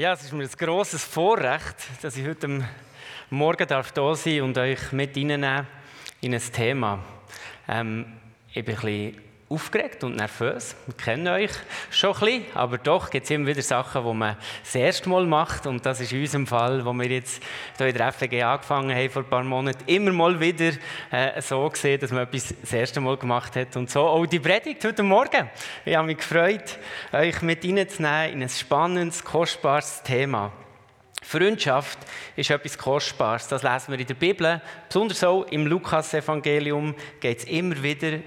Ja, es ist mir ein grosses Vorrecht, dass ich heute Morgen darf da sein und euch mit reinnehmen in ein Thema. Ähm, ich bin ein bisschen aufgeregt und nervös. Wir kennen euch schon ein bisschen, aber doch gibt es immer wieder Sachen, die man das erste Mal macht. Und das ist in unserem Fall, wo wir jetzt hier in der FG angefangen haben vor ein paar Monaten, immer mal wieder äh, so gesehen, dass man etwas das erste Mal gemacht hat. Und so auch die Predigt heute Morgen. Ich habe mich gefreut, euch mit reinzunehmen in ein spannendes, kostbares Thema. Freundschaft ist etwas Kostbares. Das lesen wir in der Bibel. Besonders auch im Lukas-Evangelium geht es immer wieder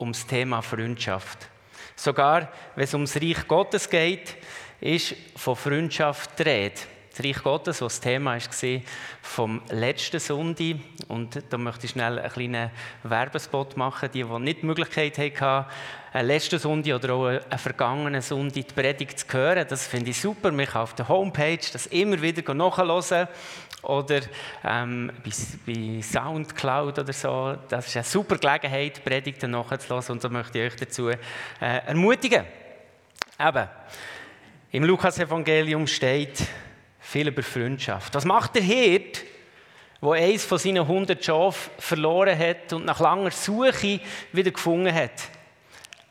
ums Thema Freundschaft. Sogar wenn es ums Reich Gottes geht, ist von Freundschaft die Rede. Das Reich Gottes, was das Thema war vom letzten Sonntag. Und da möchte ich schnell einen kleinen Werbespot machen. Die, die nicht die Möglichkeit hatten, einen letzten Sonntag oder auch einen vergangenen Sonntag die Predigt zu hören, das finde ich super. Man kann auf der Homepage das immer wieder nachhören oder ähm, bei, bei, Soundcloud oder so. Das ist eine super Gelegenheit, Predigten nachzuhören und so möchte ich euch dazu äh, ermutigen. Eben, im Lukas-Evangelium steht viel über Freundschaft. Was macht der Hirt, der eins von seinen 100 Schafen verloren hat und nach langer Suche wieder gefunden hat?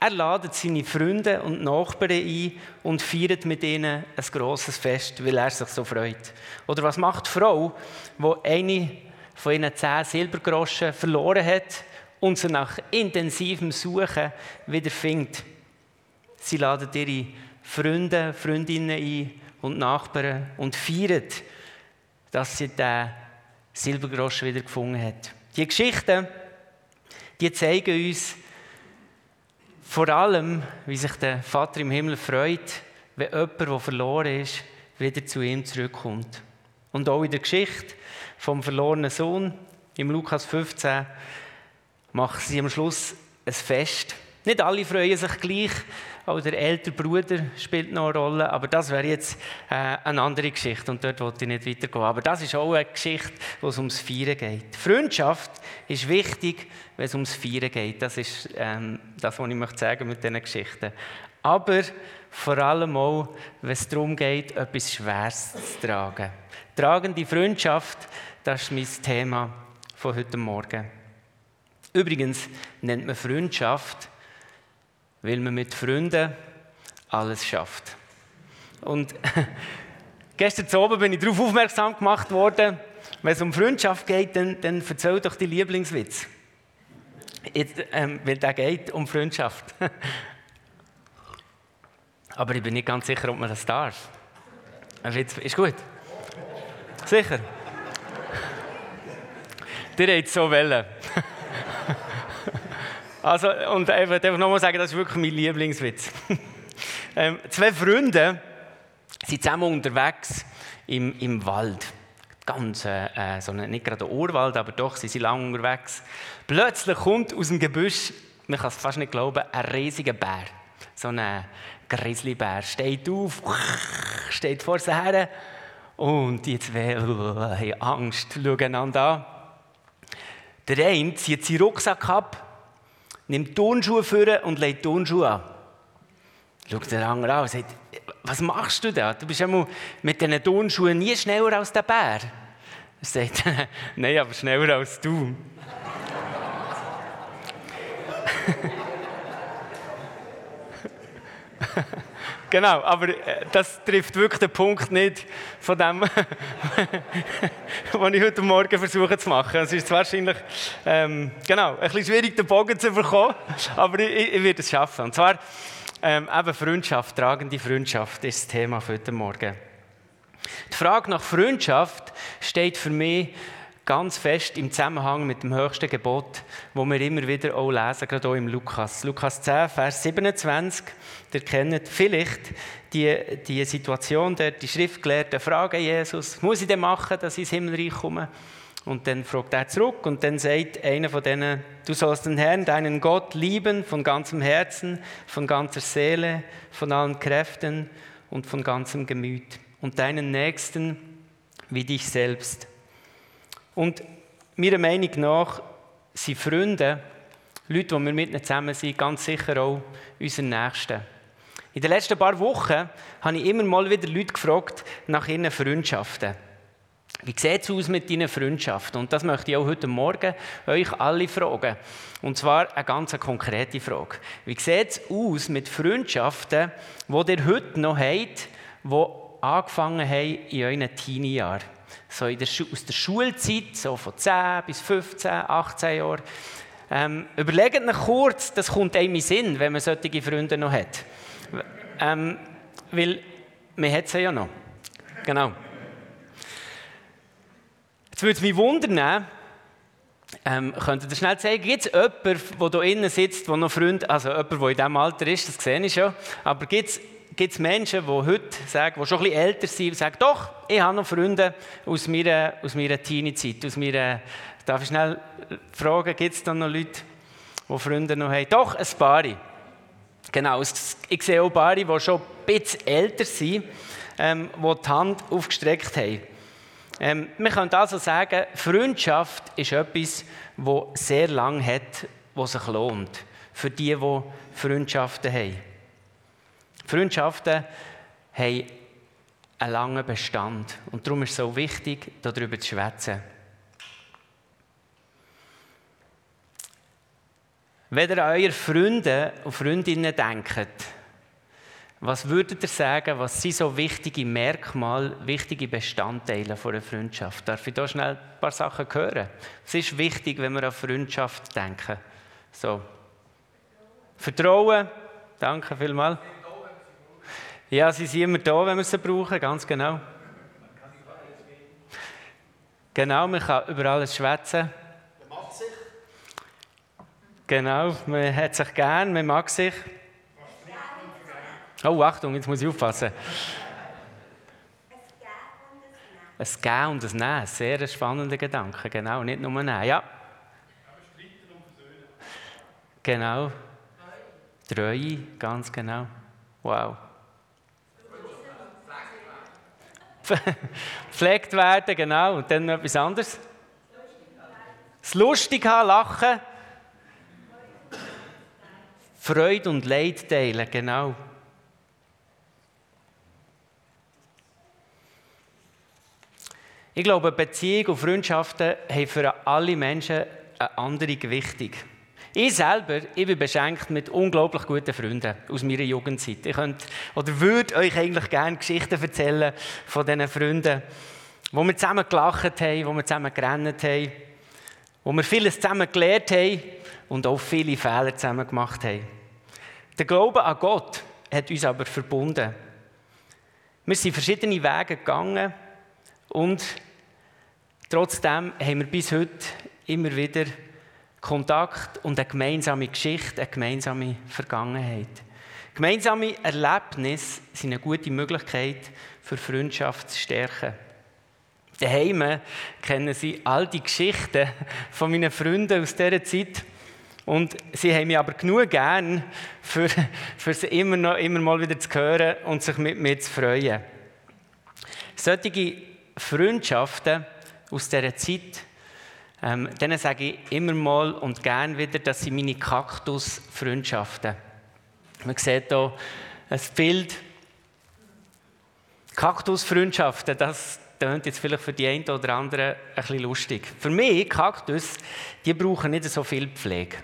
Er ladet seine Freunde und Nachbarn ein und feiert mit ihnen ein grosses Fest, weil er sich so freut. Oder was macht die Frau, die eine von ihren zehn Silbergroschen verloren hat und sie nach intensivem Suchen wieder findet? Sie ladet ihre Freunde, Freundinnen ein und Nachbarn und feiert, dass sie den Silbergroschen wieder gefunden hat. Die Geschichten, die zeigen uns, vor allem, wie sich der Vater im Himmel freut, wenn jemand, der verloren ist, wieder zu ihm zurückkommt. Und auch in der Geschichte vom verlorenen Sohn, im Lukas 15, machen sie am Schluss ein Fest. Nicht alle freuen sich gleich, auch der ältere Bruder spielt noch eine Rolle, aber das wäre jetzt äh, eine andere Geschichte und dort wollte ich nicht weitergehen. Aber das ist auch eine Geschichte, wo es ums Feiern geht. Freundschaft ist wichtig, wenn es ums Feiern geht. Das ist ähm, das, was ich möchte sagen mit diesen Geschichten. Aber vor allem auch, wenn es darum geht, etwas Schweres zu tragen. Tragende Freundschaft, das ist mein Thema von heute Morgen. Übrigens nennt man Freundschaft weil man mit Freunden alles schafft. Und gestern Abend bin ich darauf aufmerksam gemacht worden, wenn es um Freundschaft geht, dann, dann erzähl doch die Lieblingswitz. Jetzt, ähm, weil der geht um Freundschaft. Aber ich bin nicht ganz sicher, ob man das darf. Ein Witz ist gut. Sicher. Der hat so Wellen. Also, und ich darf nochmal sagen, das ist wirklich mein Lieblingswitz. ähm, zwei Freunde sind zusammen unterwegs im, im Wald. Ganz, äh, so eine, nicht gerade ein Urwald, aber doch, sie sind lange unterwegs. Plötzlich kommt aus dem Gebüsch, man kann es fast nicht glauben, ein riesiger Bär. So ein Grizzlybär. Steht auf, steht vor sich her. Und die zwei haben Angst, schauen einander an. Der eine zieht seinen Rucksack ab nimmt Turnschuhe vor und legt Turnschuhe an. Schaut der andere an und sagt, was machst du da? Du bist ja mit diesen Turnschuhen nie schneller als der Bär. Er sagt, nein, aber schneller als du. Genau, aber äh, das trifft wirklich den Punkt nicht von dem, was ich heute Morgen versuche zu machen. Es ist wahrscheinlich ähm, genau, ein bisschen schwierig, den Bogen zu bekommen, aber ich, ich werde es schaffen. Und zwar ähm, eben Freundschaft, tragende Freundschaft ist das Thema für heute Morgen. Die Frage nach Freundschaft steht für mich ganz fest im Zusammenhang mit dem höchsten Gebot, wo wir immer wieder auch lesen, gerade auch im Lukas. Lukas 10, Vers 27. Ihr kennt vielleicht die, die Situation, der die Schriftgelehrten fragen Jesus, muss ich denn machen, dass ich ins Himmelreich komme? Und dann fragt er zurück und dann sagt einer von denen, du sollst den Herrn, deinen Gott lieben von ganzem Herzen, von ganzer Seele, von allen Kräften und von ganzem Gemüt und deinen Nächsten wie dich selbst. Und meiner Meinung nach sind Freunde, Leute, die wir mit ihnen zusammen sind, ganz sicher auch unsere Nächsten. In den letzten paar Wochen habe ich immer mal wieder Leute gefragt nach ihren Freundschaften. Wie sieht es aus mit deinen Freundschaften? Und das möchte ich auch heute Morgen euch alle fragen. Und zwar eine ganz konkrete Frage. Wie sieht es aus mit Freundschaften, die ihr heute noch habt, die angefangen haben in euren Teenie-Jahren? So der, aus der Schulzeit, so von 10 bis 15, 18 Jahren. Ähm, überlegt euch kurz, das kommt einem in Sinn, wenn man solche Freunde noch hat. Ähm, weil man hat sie ja noch. Genau. Jetzt würde es mich wundern, ähm, könnt ihr schnell zeigen, gibt es jemanden, der hier innen sitzt, der noch Freund, also jemand, der in diesem Alter ist, das sehe ich schon, aber gibt es Menschen, die heute sagen, die schon ein bisschen älter sind, sagen, doch, ich habe noch Freunde aus meiner, aus meiner Teenie-Zeit, aus meiner, darf ich schnell fragen, gibt es da noch Leute, die Freunde noch haben? Doch, ein paar. Genau, ich sehe auch Paare, die schon ein bisschen älter sind, ähm, die die Hand aufgestreckt haben. Ähm, man könnte also sagen, Freundschaft ist etwas, das sehr lang hat, was sich lohnt. Für die, die Freundschaften haben. Freundschaften haben einen langen Bestand. Und darum ist es so wichtig, darüber zu schwätzen. Wenn ihr an eure Freunde und Freundinnen denkt, was würdet ihr sagen, was sind so wichtige Merkmale, wichtige Bestandteile von einer Freundschaft? Darf ich da schnell ein paar Sachen hören? Was ist wichtig, wenn wir an Freundschaft denken? So. Vertrauen. Danke vielmals. Ja, sie sind immer da, wenn wir sie brauchen, ganz genau. Genau, man kann über alles schwätzen. Genau, man hat sich gern, man mag sich. Oh, Achtung, jetzt muss ich aufpassen. Ein Gehen und ein Nehmen, sehr spannender Gedanke, genau, nicht nur Nehmen, ja. Genau. Treue, ganz genau. Wow. Pflegt werden, genau. Und dann noch etwas anderes. Das lustig haben, lachen. Freude und Leid teilen, genau. Ich glaube, Beziehungen und Freundschaften haben für alle Menschen eine andere Gewichtung. Ich selber, ich bin beschenkt mit unglaublich guten Freunden aus meiner Jugendzeit. Ich könnte oder würde euch eigentlich gerne Geschichten erzählen von diesen Freunden, wo wir zusammen gelacht haben, wo wir zusammen gerannt haben, wo wir vieles zusammen gelernt haben und auch viele Fehler zusammen gemacht haben. Der Glaube an Gott hat uns aber verbunden. Wir sind verschiedene Wege gegangen und trotzdem haben wir bis heute immer wieder Kontakt und eine gemeinsame Geschichte, eine gemeinsame Vergangenheit. Gemeinsame Erlebnisse sind eine gute Möglichkeit, für Freundschaft zu stärken. Daheim kennen Sie all die Geschichten von meinen Freunden aus dieser Zeit. Und sie haben mich aber genug gern, für, für sie immer, noch, immer mal wieder zu hören und sich mit mir zu freuen. Solche Freundschaften aus dieser Zeit, ähm, denen sage ich immer mal und gern wieder, dass sie meine Kaktus-Freundschaften. Man sieht hier ein Bild. Kaktus-Freundschaften, das klingt jetzt vielleicht für die einen oder anderen ein bisschen lustig. Für mich, Kaktus, die brauchen nicht so viel Pflege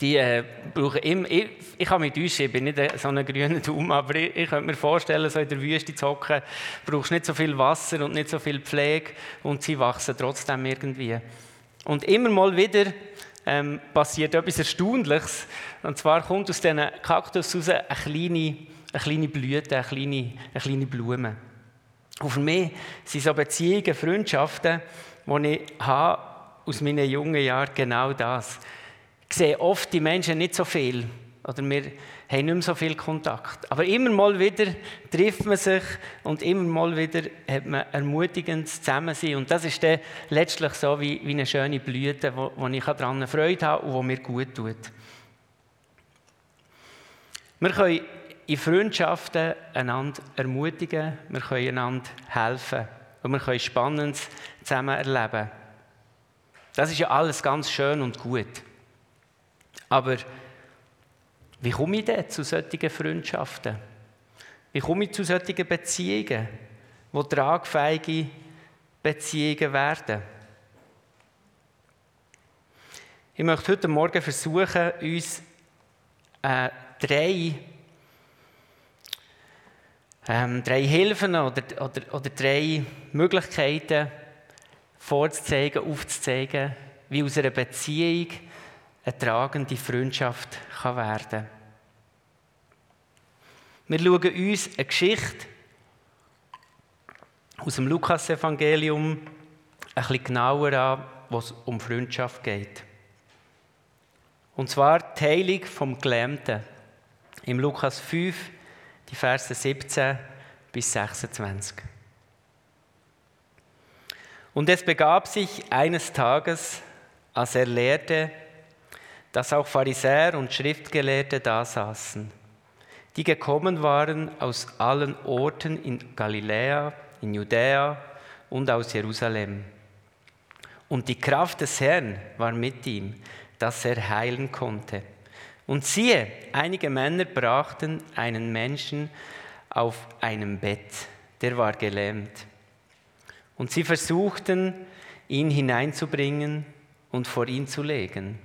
die äh, brauchen immer, ich, ich kann mich täuschen, ich bin nicht so ein grüner Daumen, aber ich, ich könnte mir vorstellen, so in der Wüste zu hocken, brauchst nicht so viel Wasser und nicht so viel Pflege und sie wachsen trotzdem irgendwie. Und immer mal wieder ähm, passiert etwas Erstaunliches, und zwar kommt aus diesen Kaktus raus eine kleine, eine kleine Blüte, eine kleine, eine kleine Blume. Und für mich sind so Beziehungen, Freundschaften, die ich habe aus meinen jungen Jahren genau das sehen oft die Menschen nicht so viel. Oder wir haben nicht mehr so viel Kontakt. Aber immer mal wieder trifft man sich und immer mal wieder hat man ermutigendes Zusammensein. Und das ist dann letztlich so wie, wie eine schöne Blüte, wo, wo ich daran Freude habe und wo mir gut tut. Wir können in Freundschaften einander ermutigen, wir können einander helfen und wir können Spannendes zusammen erleben. Das ist ja alles ganz schön und gut. Aber Wie komme ich denn zu solchen Freundschaften? Wie komme ich zu solchen Beziehungen, wo tragfähige Beziehungen werden? Ich möchte heute Morgen versuchen, uns äh, drei, ähm, drei Hilfen oder, oder, oder drei Möglichkeiten vorzuzeigen, aufzuzeigen, wie aus einer Beziehung eine tragende Freundschaft kann werden kann. Wir schauen uns eine Geschichte aus dem Lukas-Evangelium ein bisschen genauer an, wo es um Freundschaft geht. Und zwar die Heilung vom Gelähmten. Im Lukas 5, die Verse 17 bis 26. Und es begab sich eines Tages, als er lehrte, dass auch Pharisäer und Schriftgelehrte da saßen, die gekommen waren aus allen Orten in Galiläa, in Judäa und aus Jerusalem. Und die Kraft des Herrn war mit ihm, dass er heilen konnte. Und siehe, einige Männer brachten einen Menschen auf einem Bett, der war gelähmt. Und sie versuchten, ihn hineinzubringen und vor ihn zu legen.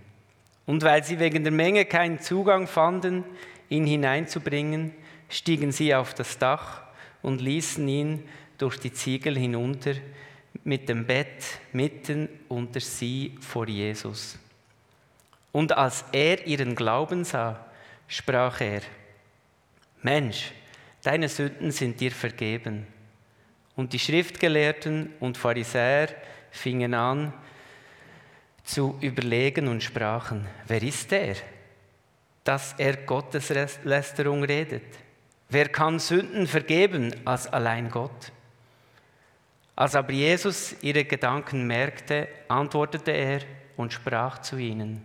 Und weil sie wegen der Menge keinen Zugang fanden, ihn hineinzubringen, stiegen sie auf das Dach und ließen ihn durch die Ziegel hinunter mit dem Bett mitten unter sie vor Jesus. Und als er ihren Glauben sah, sprach er, Mensch, deine Sünden sind dir vergeben. Und die Schriftgelehrten und Pharisäer fingen an zu überlegen und sprachen, wer ist der, dass er Gottes Lästerung redet? Wer kann Sünden vergeben als allein Gott? Als aber Jesus ihre Gedanken merkte, antwortete er und sprach zu ihnen,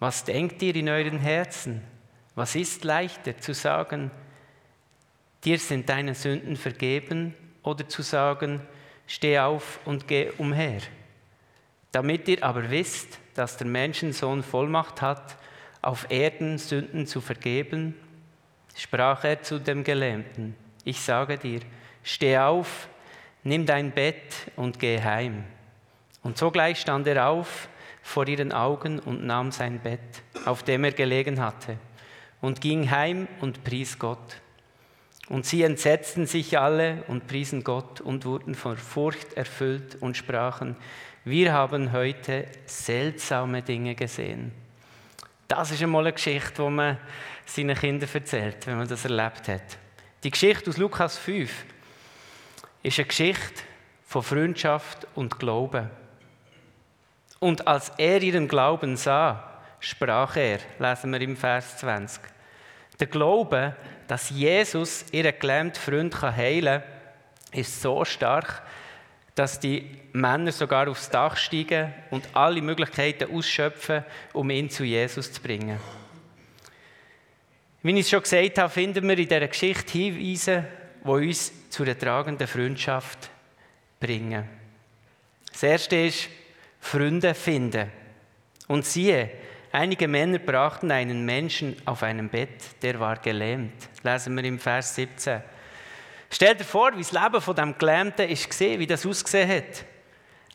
was denkt ihr in euren Herzen? Was ist leichter zu sagen, dir sind deine Sünden vergeben oder zu sagen, steh auf und geh umher? Damit ihr aber wisst, dass der Menschensohn Vollmacht hat, auf Erden Sünden zu vergeben, sprach er zu dem Gelähmten, ich sage dir, steh auf, nimm dein Bett und geh heim. Und sogleich stand er auf, vor ihren Augen und nahm sein Bett, auf dem er gelegen hatte, und ging heim und pries Gott. Und sie entsetzten sich alle und priesen Gott und wurden von Furcht erfüllt und sprachen, wir haben heute seltsame Dinge gesehen. Das ist einmal eine Geschichte, die man seinen Kindern erzählt, wenn man das erlebt hat. Die Geschichte aus Lukas 5 ist eine Geschichte von Freundschaft und Glauben. Und als er ihren Glauben sah, sprach er, lesen wir im Vers 20, der Glaube, dass Jesus ihren gelähmten Freund heilen kann, ist so stark, dass die Männer sogar aufs Dach steigen und alle Möglichkeiten ausschöpfen, um ihn zu Jesus zu bringen. Wie ich es schon gesagt habe, finden wir in dieser Geschichte Hinweise, die uns zu einer tragenden Freundschaft bringen. Das erste ist, Freunde finden. Und siehe, einige Männer brachten einen Menschen auf einem Bett, der war gelähmt. Lesen wir im Vers 17. Stell dir vor, wie das Leben von dem Gelähmten ist gesehen, wie das ausgesehen hat.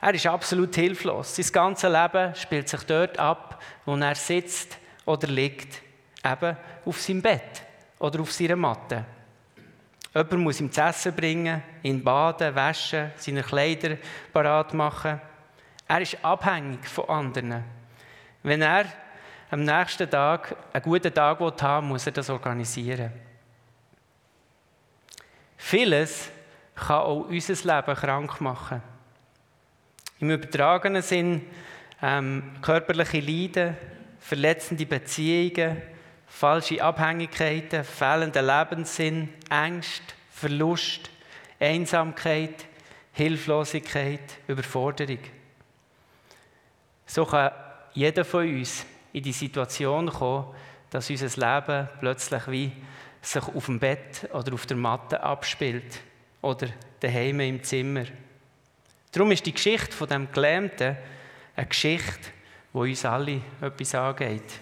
Er ist absolut hilflos. Sein ganzes Leben spielt sich dort ab, wo er sitzt oder liegt, eben auf seinem Bett oder auf seiner Matte. Jemand muss ihm zu essen bringen, ihn baden, waschen, seine Kleider parat machen. Er ist abhängig von anderen. Wenn er am nächsten Tag einen guten Tag haben will, muss er das organisieren. Vieles kann auch unser Leben krank machen. Im übertragenen Sinn ähm, körperliche Leiden, verletzende Beziehungen, falsche Abhängigkeiten, fehlender Lebenssinn, Ängste, Verlust, Einsamkeit, Hilflosigkeit, Überforderung. So kann jeder von uns in die Situation kommen, dass unser Leben plötzlich wie sich auf dem Bett oder auf der Matte abspielt oder daheim im Zimmer. Darum ist die Geschichte von dem Gelähmten eine Geschichte, wo uns alle etwas angeht.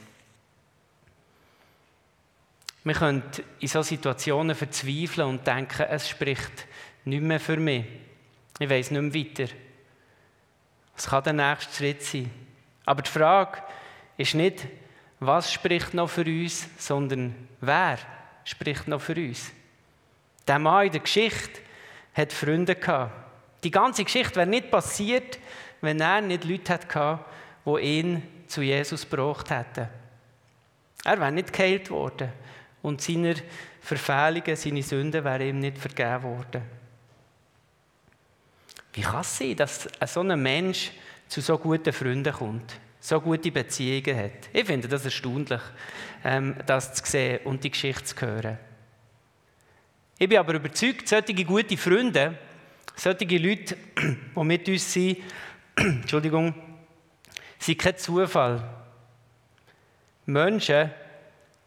Wir können in solchen Situationen verzweifeln und denken, es spricht nicht mehr für mich. Ich weiß nicht mehr weiter. Was kann der nächste Schritt sein? Aber die Frage ist nicht, was spricht noch für uns, sondern wer spricht noch für uns. Der Mann in der Geschichte hat Freunde gehabt. Die ganze Geschichte wäre nicht passiert, wenn er nicht Leute hatte, die ihn zu Jesus gebracht hätten. Er wäre nicht geheilt worden und seine Verfehlungen, seine Sünden wären ihm nicht vergeben worden. Wie kann es sein, dass so ein Mensch zu so guten Freunden kommt, so gute Beziehungen hat? Ich finde das erstaunlich, ähm, das zu sehen und die Geschichte zu hören. Ich bin aber überzeugt, solche gute Freunde, solche Leute, die mit uns sind, Entschuldigung, sind kein Zufall. Menschen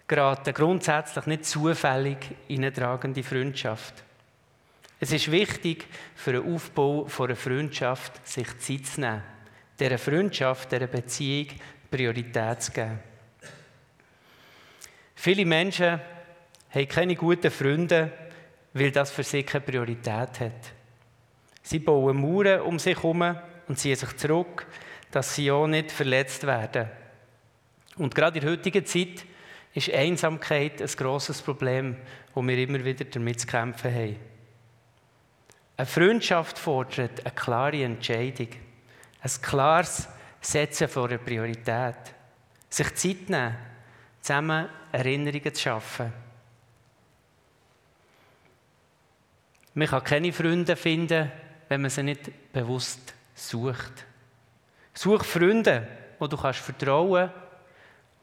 geraten grundsätzlich nicht zufällig in eine tragende Freundschaft. Es ist wichtig, für den Aufbau einer Freundschaft sich Zeit zu nehmen, dieser Freundschaft, dieser Beziehung Priorität zu geben. Viele Menschen haben keine guten Freunde, weil das für sie keine Priorität hat. Sie bauen Mauern um sich herum und ziehen sich zurück, dass sie auch nicht verletzt werden. Und gerade in der heutigen Zeit ist Einsamkeit ein grosses Problem, wo wir immer wieder damit zu kämpfen haben. Eine Freundschaft fordert eine klare Entscheidung, ein klares Setzen von einer Priorität, sich Zeit nehmen, zusammen Erinnerungen zu schaffen. Man kann keine Freunde finden, wenn man sie nicht bewusst sucht. Such Freunde, wo du kannst vertrauen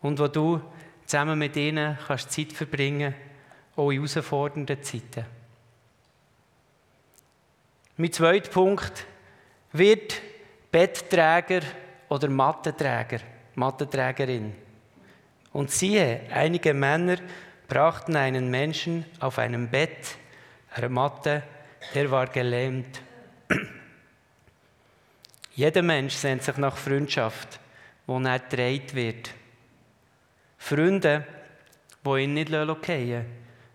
und wo du zusammen mit ihnen kannst Zeit verbringen, auch in herausfordernden Zeiten. Mein zweiter Punkt wird Bettträger oder Mattenträger, Mattenträgerin. Und siehe, einige Männer brachten einen Menschen auf einem Bett, eine Matte, der war gelähmt. Jeder Mensch sehnt sich nach Freundschaft, wo er gedreht wird. Freunde, die ihn nicht fallen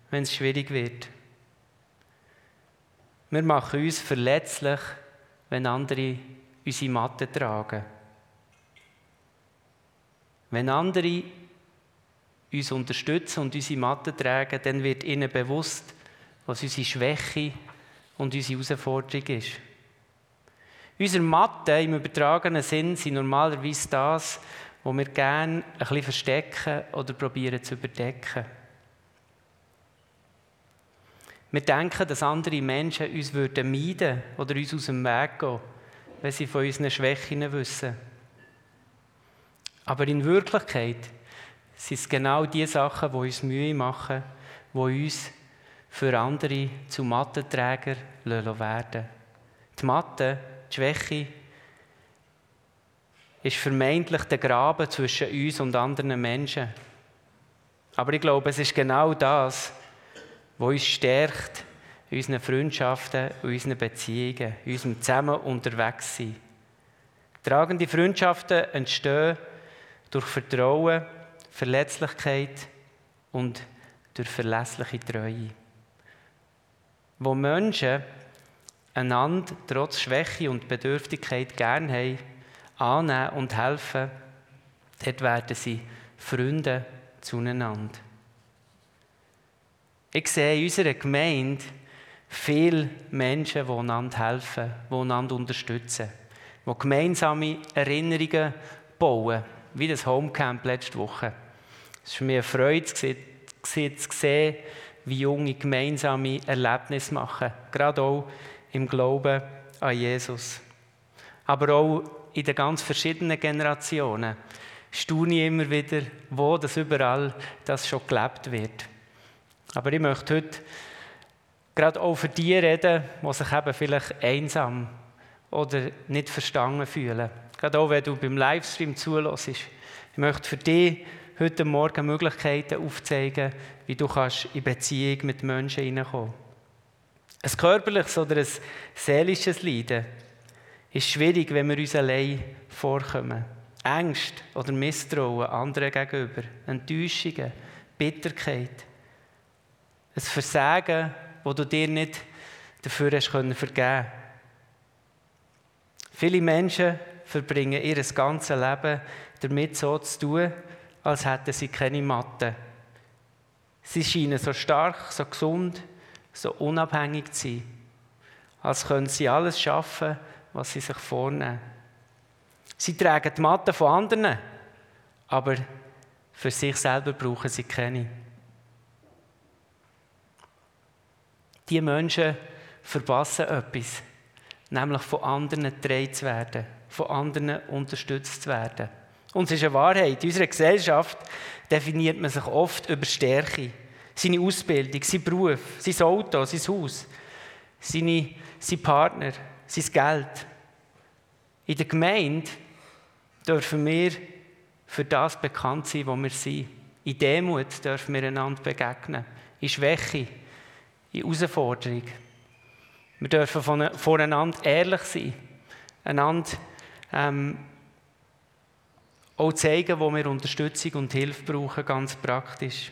wenn es schwierig wird. Wir machen uns verletzlich, wenn andere unsere Matte tragen. Wenn andere uns unterstützen und unsere Matte tragen, dann wird ihnen bewusst, was unsere Schwäche und unsere Herausforderung ist. Unsere Matte im übertragenen Sinn sind normalerweise das, was wir gerne ein bisschen verstecken oder probieren zu überdecken. Wir denken, dass andere Menschen uns würden meiden oder uns aus dem Weg gehen, wenn sie von unseren Schwächen wissen. Aber in Wirklichkeit sind es genau die Sachen, die uns Mühe machen, die uns für andere zu Mattenträger werden Die Matte, die Schwäche, ist vermeintlich der Graben zwischen uns und anderen Menschen. Aber ich glaube, es ist genau das, was uns stärkt in unseren Freundschaften, in unseren Beziehungen, in unserem Zusammen unterwegs sein. Tragende Freundschaften entstehen durch Vertrauen, Verletzlichkeit und durch verlässliche Treue. Wo Menschen einander trotz Schwäche und Bedürftigkeit gern haben, annehmen und helfen, dort werden sie Freunde zueinander. Ich sehe in unserer Gemeinde viele Menschen, die einander helfen, die einander unterstützen, die gemeinsame Erinnerungen bauen, wie das Homecamp letzte Woche. Es ist mir eine Freude zu sehen, wie Junge gemeinsame Erlebnisse machen, gerade auch im Glauben an Jesus. Aber auch in den ganz verschiedenen Generationen staune ich immer wieder, wo das überall das schon gelebt wird. Aber ich möchte heute gerade auch für die reden, die sich eben vielleicht einsam oder nicht verstanden fühlen. Gerade auch, wenn du beim Livestream zulässt. Ich möchte für dich heute Morgen Möglichkeiten aufzeigen, wie du kannst in Beziehung mit Menschen hineinkommen Ein körperliches oder ein seelisches Leiden ist schwierig, wenn wir uns allein vorkommen. Ängste oder Misstrauen anderen gegenüber, Enttäuschungen, Bitterkeit, Ein Versagen, wo du dir nicht dafür hast können vergeben. Viele Menschen verbringen ihr ganzes Leben damit so zu tun, als hätten sie keine Matte. Sie scheinen so stark, so gesund, so unabhängig zu sein, als können sie alles schaffen, was sie sich vornehmen. Sie tragen die Matte von anderen, aber für sich selber brauchen sie keine. Die Menschen verpassen etwas, nämlich von anderen getragen zu werden, von anderen unterstützt zu werden. Und es ist eine Wahrheit. In unserer Gesellschaft definiert man sich oft über Stärke. Seine Ausbildung, sein Beruf, sein Auto, sein Haus, seine, sein Partner, sein Geld. In der Gemeinde dürfen wir für das bekannt sein, wo wir sind. In Demut dürfen wir einander begegnen. In Schwäche, in Herausforderung. Wir dürfen voneinander ehrlich sein. Einander ähm, auch zeigen, wo wir Unterstützung und Hilfe brauchen, ganz praktisch.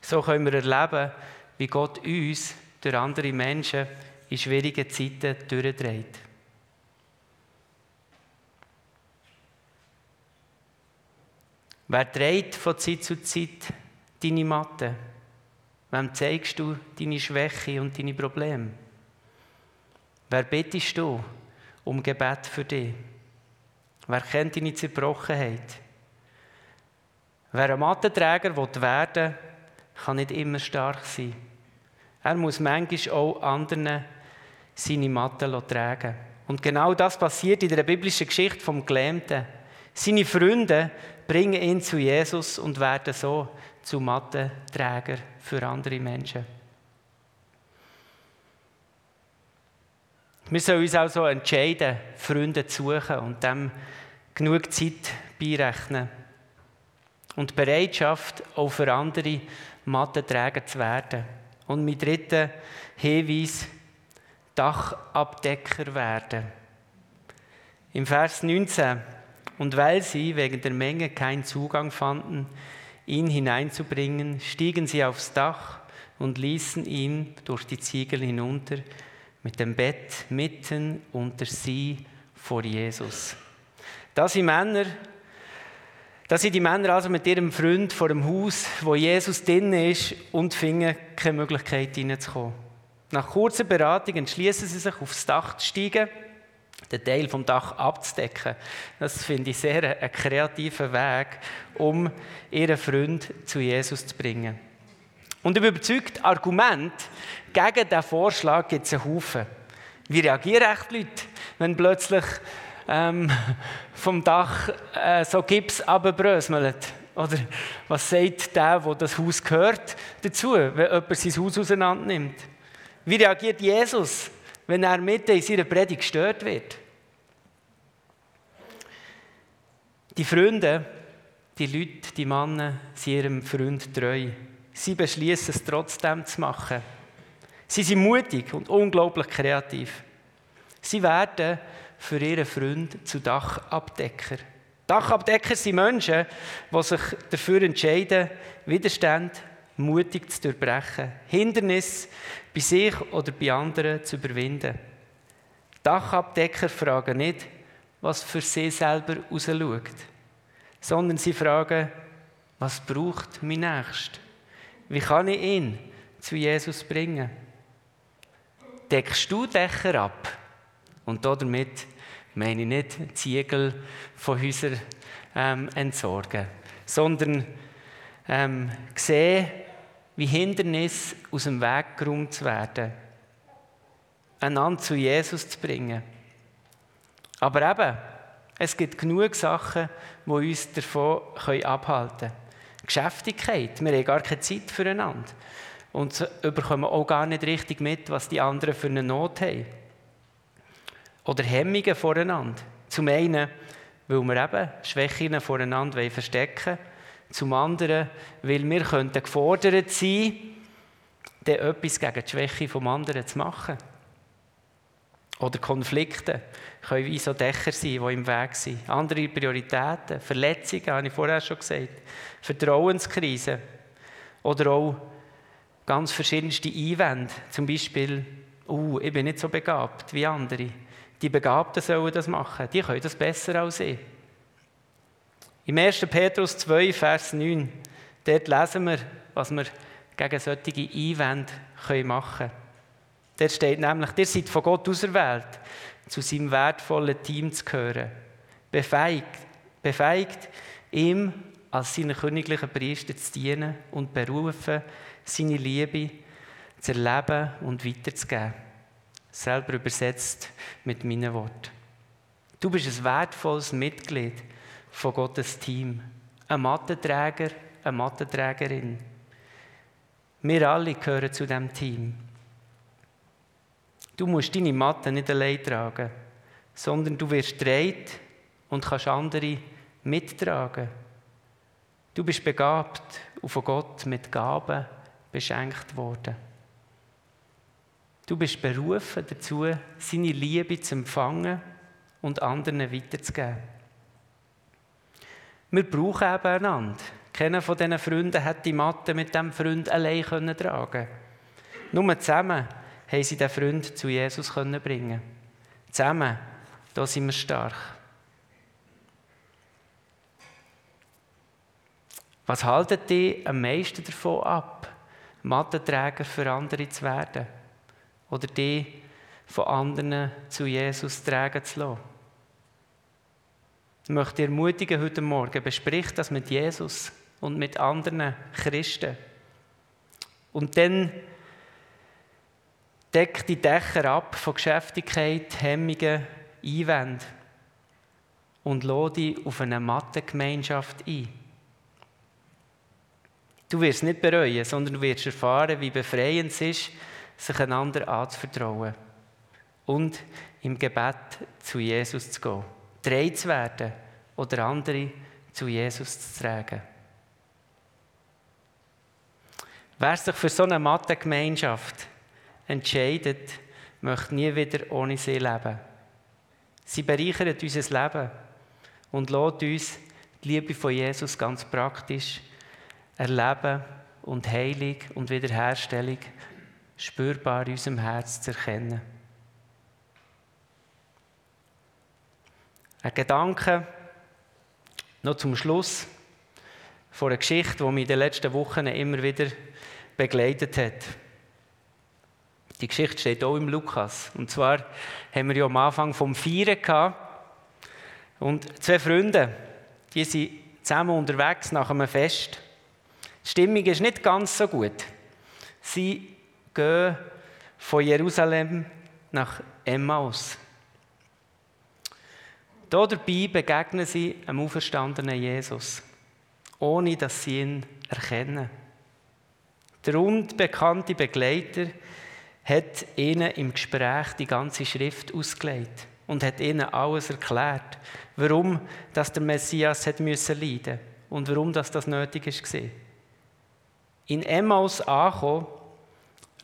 So können wir erleben, wie Gott uns durch andere Menschen in schwierigen Zeiten durchdreht. Wer dreht von Zeit zu Zeit deine Matte? Wem zeigst du deine Schwäche und deine Probleme? Wer betest du um Gebet für dich? Wer kennt deine Zerbrochenheit? Wer ein Mattenträger werden will, kann nicht immer stark sein. Er muss manchmal auch anderen seine Matte tragen. Und genau das passiert in der biblischen Geschichte vom Gelähmten. Seine Freunde bringen ihn zu Jesus und werden so zu Mattenträger für andere Menschen. Wir sollen uns also entscheiden, Freunde zu suchen und dem genug Zeit beirechnen. Und Bereitschaft, auch für andere Mattenträger zu werden. Und mein dritter Hinweis, Dachabdecker werden. Im Vers 19. Und weil sie wegen der Menge keinen Zugang fanden, ihn hineinzubringen, stiegen sie aufs Dach und ließen ihn durch die Ziegel hinunter mit dem Bett mitten unter sie vor Jesus. Da sind Männer, da sind die Männer also mit ihrem Freund vor dem Haus, wo Jesus drin ist und finden keine Möglichkeit hineinzukommen. Nach kurzer Beratung entschließen sie sich aufs Dach zu steigen den Teil vom Dach abzudecken. Das finde ich sehr einen kreativen Weg, um ihren Freund zu Jesus zu bringen. Und im überzeugten Argument gegen diesen Vorschlag gibt es einen Haufen. Wie reagieren echt Leute, wenn plötzlich ähm, vom Dach äh, so Gips abbröselt? Oder was sagt der, wo das Haus gehört, dazu, wenn jemand sein Haus auseinander nimmt? Wie reagiert Jesus, wenn er mitten in seiner Predigt gestört wird. Die Freunde, die Leute, die Männer, sind ihrem Freund treu. Sie beschließen es trotzdem zu machen. Sie sind mutig und unglaublich kreativ. Sie werden für ihren Freund zu Dachabdecker. Dachabdecker sind Menschen, die sich dafür entscheiden, Widerstand mutig zu durchbrechen, Hindernisse bei sich oder bei anderen zu überwinden. Dachabdecker fragen nicht, was für sie selber rausschaut, sondern sie fragen, was braucht mein Nächster? Wie kann ich ihn zu Jesus bringen? Deckst du Dächer ab? Und damit meine ich nicht Ziegel von Häusern ähm, entsorgen, sondern ähm, sehen, wie Hindernis aus dem Weg geräumt zu werden, einander zu Jesus zu bringen. Aber eben, es gibt genug Sachen, die uns davon abhalten können. Geschäftigkeit, wir haben gar keine Zeit füreinander. Und bekommen auch gar nicht richtig mit, was die anderen für eine Not haben. Oder Hemmungen voreinander. Zum einen, weil wir eben Schwächen voreinander verstecken wollen zum anderen, weil wir könnten gefordert sein, dann etwas gegen die Schwäche des anderen zu machen. Oder Konflikte können wie so Dächer sein, die im Weg sind. Andere Prioritäten, Verletzungen, habe ich vorher schon gesagt. Vertrauenskrise. Oder auch ganz verschiedenste Einwände. Zum Beispiel, uh, ich bin nicht so begabt wie andere. Die Begabten sollen das machen. Die können das besser als ich. Im 1. Petrus 2, Vers 9, dort lesen wir, was wir gegen solche Einwände machen können. Dort steht nämlich, ihr seid von Gott auserwählt, zu seinem wertvollen Team zu gehören. Befeigt, befeigt ihm als seinen königlichen Priester zu dienen und berufen, seine Liebe zu erleben und weiterzugeben. Selber übersetzt mit meinen Worten. Du bist ein wertvolles Mitglied von Gottes Team. Ein Mattenträger, eine Mattenträgerin. Wir alle gehören zu diesem Team. Du musst deine Matte nicht allein tragen, sondern du wirst dreht und kannst andere mittragen. Du bist begabt und von Gott mit Gaben beschenkt worden. Du bist berufen dazu, seine Liebe zu empfangen und anderen weiterzugeben. Wir brauchen eben einander. Keiner von diesen Freunden hat die Matte mit diesem Freund allein tragen können Nur zusammen haben sie den Freund zu Jesus bringen Zusammen, da sind wir stark. Was haltet ihr am meisten davon ab, Mattenträger für andere zu werden? Oder die von anderen zu Jesus tragen zu lassen? Ich möchte ermutigen heute Morgen, besprich das mit Jesus und mit anderen Christen. Und dann deck die Dächer ab von Geschäftigkeit, Hemmungen, Einwänden und lade dich auf eine Mattengemeinschaft ein. Du wirst nicht bereuen, sondern du wirst erfahren, wie befreiend es ist, sich einander anzuvertrauen und im Gebet zu Jesus zu gehen drei zu werden oder andere zu Jesus zu tragen. Wer sich für so eine Mathe-Gemeinschaft entscheidet, möchte nie wieder ohne sie leben. Sie bereichern unser Leben und lässt uns die Liebe von Jesus ganz praktisch erleben und Heilung und Wiederherstellung spürbar in unserem Herz zu erkennen. Ein Gedanke noch zum Schluss von einer Geschichte, die mich in den letzten Wochen immer wieder begleitet hat. Die Geschichte steht auch im Lukas. Und zwar haben wir ja am Anfang vom Feiern gehabt. Und zwei Freunde, die sind zusammen unterwegs nach einem Fest. Die Stimmung ist nicht ganz so gut. Sie gehen von Jerusalem nach Emmaus. Dabei begegnen sie einem auferstandenen Jesus, ohne dass sie ihn erkennen. Der unbekannte Begleiter hat ihnen im Gespräch die ganze Schrift ausgelegt und hat ihnen alles erklärt, warum dass der Messias hat müssen leiden und warum das, das nötig war. In Emmaus angekommen,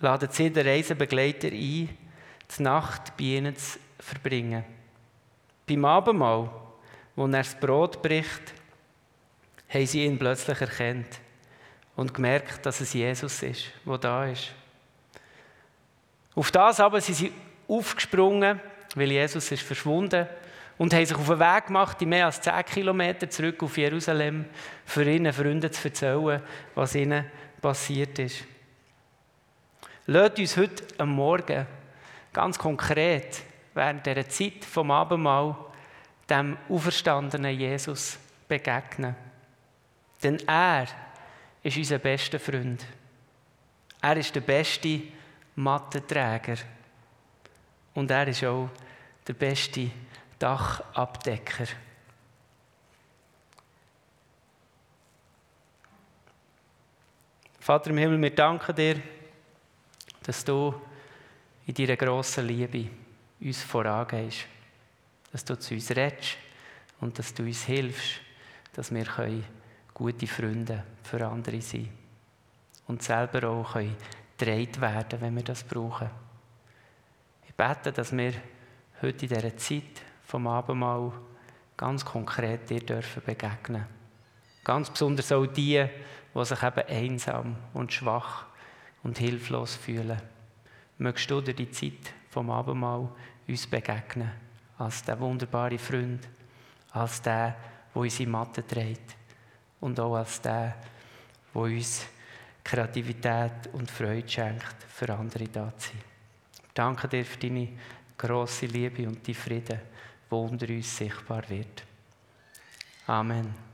laden sie den Reisebegleiter ein, die Nacht bei ihnen zu verbringen. Beim Abendmahl, wo er das Brot bricht, haben sie ihn plötzlich erkannt und gemerkt, dass es Jesus ist, der da ist. Auf das aber sind sie aufgesprungen, weil Jesus ist verschwunden und haben sich auf den Weg gemacht, die mehr als 10 Kilometer zurück auf Jerusalem, für ihre Freunde zu erzählen, was ihnen passiert ist. Lasst uns heute am Morgen ganz konkret während dieser Zeit vom Abendmahl dem auferstandenen Jesus begegnen. Denn er ist unser bester Freund. Er ist der beste Mattenträger. Und er ist auch der beste Dachabdecker. Vater im Himmel, wir danken dir, dass du in deiner grossen Liebe uns vorangehst. Dass du zu uns redest und dass du uns hilfst, dass wir gute Freunde für andere sein können. Und selber auch gedreht werden, wenn wir das brauchen. Ich bete, dass wir heute in dieser Zeit vom Abendmahl ganz konkret dir dürfen begegnen. Ganz besonders auch die, die sich eben einsam und schwach und hilflos fühlen. Mögst du dir die Zeit vom Abendmahl uns begegnen, als der wunderbare Freund, als der, der unsere Matte trägt und auch als der, der uns Kreativität und Freude schenkt, für andere da zu sein. Danke dir für deine grosse Liebe und die Frieden, wo unter uns sichtbar wird. Amen.